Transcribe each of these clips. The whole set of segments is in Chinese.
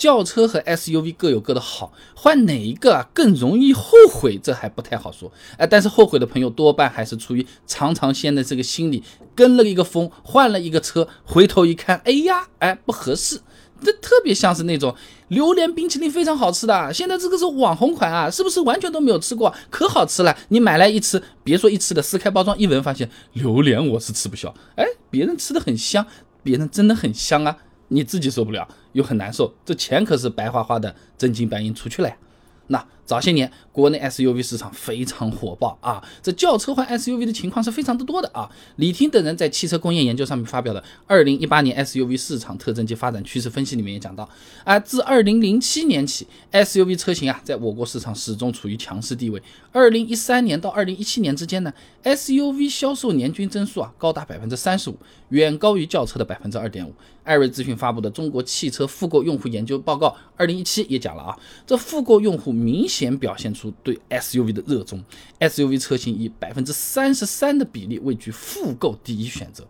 轿车和 SUV 各有各的好，换哪一个啊更容易后悔，这还不太好说。哎，但是后悔的朋友多半还是出于尝尝鲜的这个心理，跟了一个风，换了一个车，回头一看，哎呀，哎不合适。这特别像是那种榴莲冰淇淋非常好吃的，现在这个是网红款啊，是不是完全都没有吃过？可好吃了，你买来一吃，别说一吃的，撕开包装一闻，发现榴莲我是吃不消。哎，别人吃的很香，别人真的很香啊，你自己受不了又很难受，这钱可是白花花的真金白银出去了呀。那早些年国内 SUV 市场非常火爆啊，这轿车换 SUV 的情况是非常的多的啊。李婷等人在汽车工业研究上面发表的《二零一八年 SUV 市场特征及发展趋势分析》里面也讲到啊，自二零零七年起，SUV 车型啊在我国市场始终处于强势地位。二零一三年到二零一七年之间呢，SUV 销售年均增速啊高达百分之三十五，远高于轿车的百分之二点五。艾瑞咨询发布的《中国汽车复购用户研究报告》二零一七也讲了啊，这复购用户明显显表现出对 SUV 的热衷，SUV 车型以百分之三十三的比例位居复购第一选择。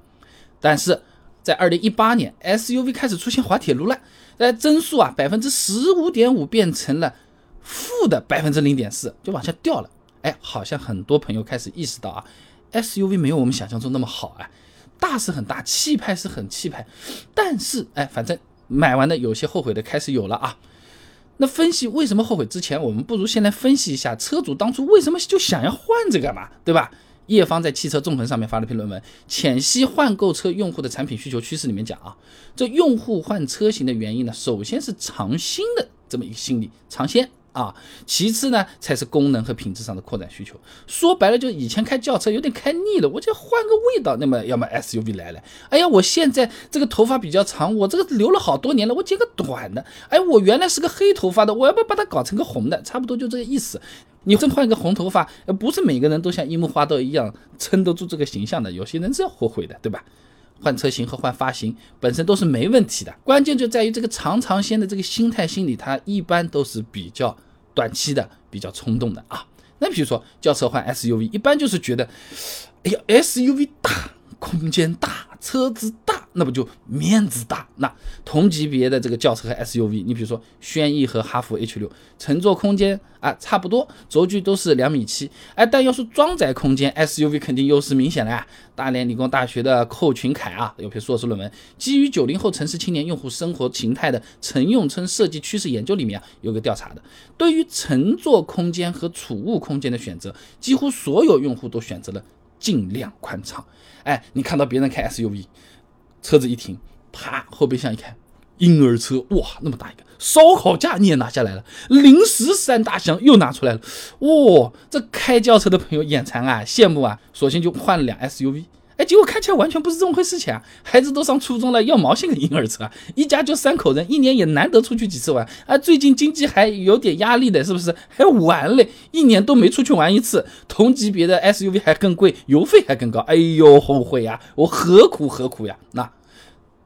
但是在二零一八年，SUV 开始出现滑铁卢了，在增速啊百分之十五点五变成了负的百分之零点四，就往下掉了。哎，好像很多朋友开始意识到啊，SUV 没有我们想象中那么好啊。大是很大，气派是很气派，但是哎，反正买完的有些后悔的开始有了啊。那分析为什么后悔之前，我们不如先来分析一下车主当初为什么就想要换这个嘛，对吧？叶芳在汽车纵横上面发了篇论文《浅析换购车用户的产品需求趋势》里面讲啊，这用户换车型的原因呢，首先是尝新的这么一个心理，尝鲜。啊，其次呢，才是功能和品质上的扩展需求。说白了，就以前开轿车有点开腻了，我就换个味道。那么，要么 SUV 来了。哎呀，我现在这个头发比较长，我这个留了好多年了，我剪个短的。哎，我原来是个黑头发的，我要不要把它搞成个红的？差不多就这个意思。你真换一个红头发，不是每个人都像樱木花道一样撑得住这个形象的，有些人是要后悔的，对吧？换车型和换发型本身都是没问题的，关键就在于这个尝尝鲜的这个心态心理，它一般都是比较短期的、比较冲动的啊。那比如说轿车换 SUV，一般就是觉得，哎呀，SUV 大，空间大。车子大，那不就面子大？那同级别的这个轿车和 SUV，你比如说轩逸和哈弗 H 六，乘坐空间啊差不多，轴距都是两米七，哎，但要是装载空间，SUV 肯定优势明显了呀。大连理工大学的寇群凯啊，有篇硕士论文，基于九零后城市青年用户生活形态的乘用车设计趋势研究里面，有个调查的，对于乘坐空间和储物空间的选择，几乎所有用户都选择了。尽量宽敞，哎，你看到别人开 SUV，车子一停，啪，后备箱一开，婴儿车，哇，那么大一个，烧烤架你也拿下来了，零食三大箱又拿出来了，哇，这开轿车的朋友眼馋啊，羡慕啊，索性就换了辆 SUV。哎，结果看起来完全不是这么回事情啊！孩子都上初中了，要毛线个婴儿车啊！一家就三口人，一年也难得出去几次玩啊！最近经济还有点压力的，是不是？还玩嘞，一年都没出去玩一次。同级别的 SUV 还更贵，油费还更高，哎呦，后悔呀！我何苦何苦呀？那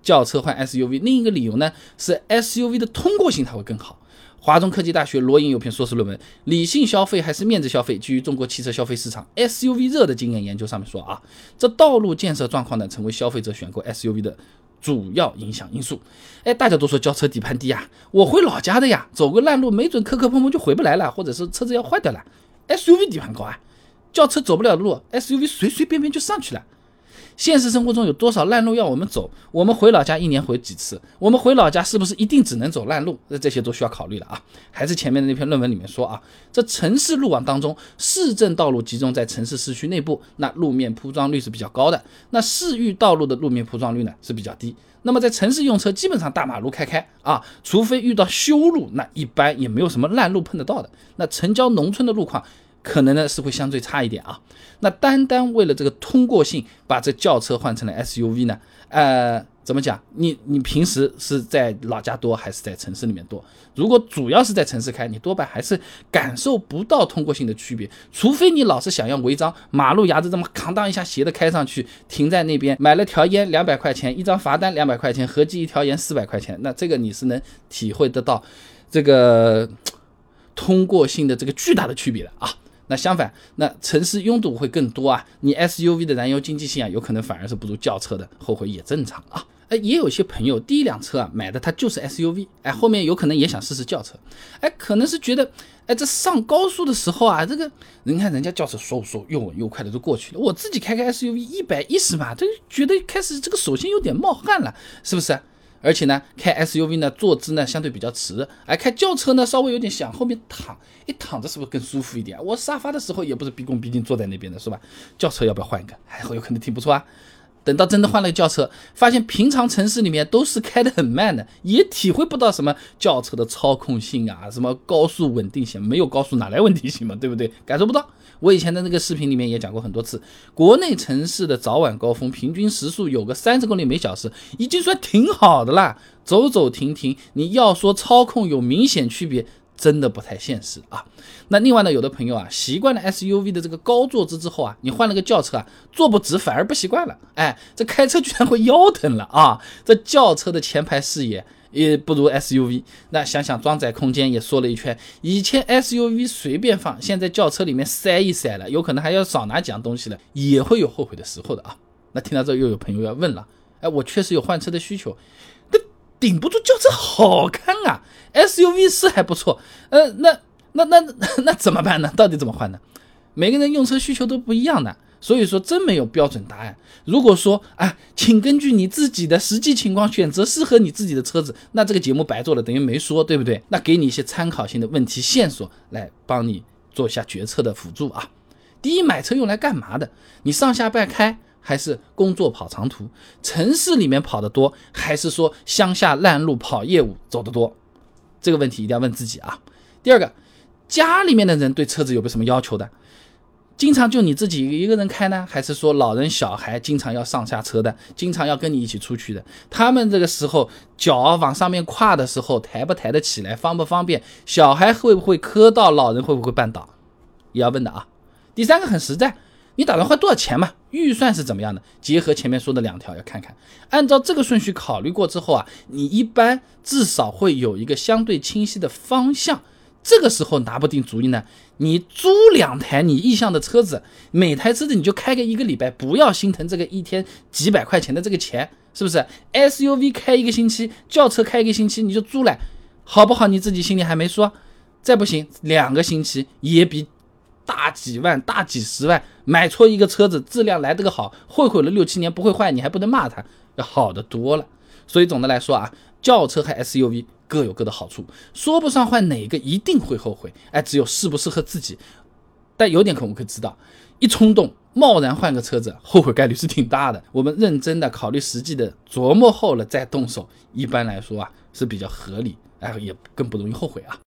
轿车换 SUV，另一个理由呢是 SUV 的通过性它会更好。华中科技大学罗颖有篇硕士论文《理性消费还是面子消费》，基于中国汽车消费市场 SUV 热的经验研究，上面说啊，这道路建设状况呢，成为消费者选购 SUV 的主要影响因素。哎，大家都说轿车底盘低呀，我回老家的呀，走个烂路，没准磕磕碰碰就回不来了，或者是车子要坏掉了。SUV 底盘高啊，轿车走不了路，SUV 随随便便就上去了。现实生活中有多少烂路要我们走？我们回老家一年回几次？我们回老家是不是一定只能走烂路？那这些都需要考虑了啊！还是前面的那篇论文里面说啊，这城市路网当中，市政道路集中在城市市区内部，那路面铺装率是比较高的；那市域道路的路面铺装率呢是比较低。那么在城市用车，基本上大马路开开啊，除非遇到修路，那一般也没有什么烂路碰得到的。那城郊农村的路况。可能呢是会相对差一点啊，那单单为了这个通过性，把这轿车换成了 SUV 呢？呃，怎么讲？你你平时是在老家多还是在城市里面多？如果主要是在城市开，你多半还是感受不到通过性的区别，除非你老是想要违章，马路牙子这么扛当一下斜的开上去，停在那边买了条烟两百块钱，一张罚单两百块钱，合计一条烟四百块钱，那这个你是能体会得到这个通过性的这个巨大的区别的啊。那相反，那城市拥堵会更多啊，你 SUV 的燃油经济性啊，有可能反而是不如轿车的，后悔也正常啊。哎，也有些朋友第一辆车啊买的它就是 SUV，哎，后面有可能也想试试轿车，哎，可能是觉得，哎，这上高速的时候啊，这个你看人家轿车嗖嗖又稳又快的就过去了，我自己开个 SUV 一百一十码，都觉得开始这个手心有点冒汗了，是不是？而且呢，开 SUV 呢坐姿呢相对比较直，哎，开轿车呢稍微有点想后面躺，一躺着是不是更舒服一点？我沙发的时候也不是毕恭毕敬坐在那边的，是吧？轿车要不要换一个？还有可能挺不错啊。等到真的换了个轿车，发现平常城市里面都是开得很慢的，也体会不到什么轿车的操控性啊，什么高速稳定性，没有高速哪来稳定性嘛，对不对？感受不到。我以前的那个视频里面也讲过很多次，国内城市的早晚高峰平均时速有个三十公里每小时，已经算挺好的啦。走走停停，你要说操控有明显区别。真的不太现实啊。那另外呢，有的朋友啊，习惯了 SUV 的这个高坐姿之后啊，你换了个轿车啊，坐不直反而不习惯了。哎，这开车居然会腰疼了啊！这轿车的前排视野也不如 SUV。那想想装载空间也说了一圈，以前 SUV 随便放，现在轿车里面塞一塞了，有可能还要少拿几样东西了，也会有后悔的时候的啊。那听到这又有朋友要问了，哎，我确实有换车的需求。顶不住轿车好看啊，SUV 是还不错，呃，那那那 那怎么办呢？到底怎么换呢？每个人用车需求都不一样的，所以说真没有标准答案。如果说啊，请根据你自己的实际情况选择适合你自己的车子，那这个节目白做了，等于没说，对不对？那给你一些参考性的问题线索，来帮你做一下决策的辅助啊。第一，买车用来干嘛的？你上下班开？还是工作跑长途，城市里面跑得多，还是说乡下烂路跑业务走得多？这个问题一定要问自己啊。第二个，家里面的人对车子有没有什么要求的？经常就你自己一个人开呢，还是说老人小孩经常要上下车的，经常要跟你一起出去的？他们这个时候脚往上面跨的时候，抬不抬得起来，方不方便？小孩会不会磕到？老人会不会绊倒？也要问的啊。第三个很实在。你打算花多少钱嘛？预算是怎么样的？结合前面说的两条，要看看。按照这个顺序考虑过之后啊，你一般至少会有一个相对清晰的方向。这个时候拿不定主意呢，你租两台你意向的车子，每台车子你就开个一个礼拜，不要心疼这个一天几百块钱的这个钱，是不是？SUV 开一个星期，轿车开一个星期，你就租来，好不好？你自己心里还没数。再不行，两个星期也比。大几万、大几十万买错一个车子，质量来得个好，后悔了六七年不会坏，你还不能骂他，要好的多了。所以总的来说啊，轿车和 SUV 各有各的好处，说不上换哪个一定会后悔，哎，只有适不适合自己。但有点可我们可以知道，一冲动贸然换个车子，后悔概率是挺大的。我们认真的考虑实际的琢磨后了再动手，一般来说啊是比较合理，哎，也更不容易后悔啊。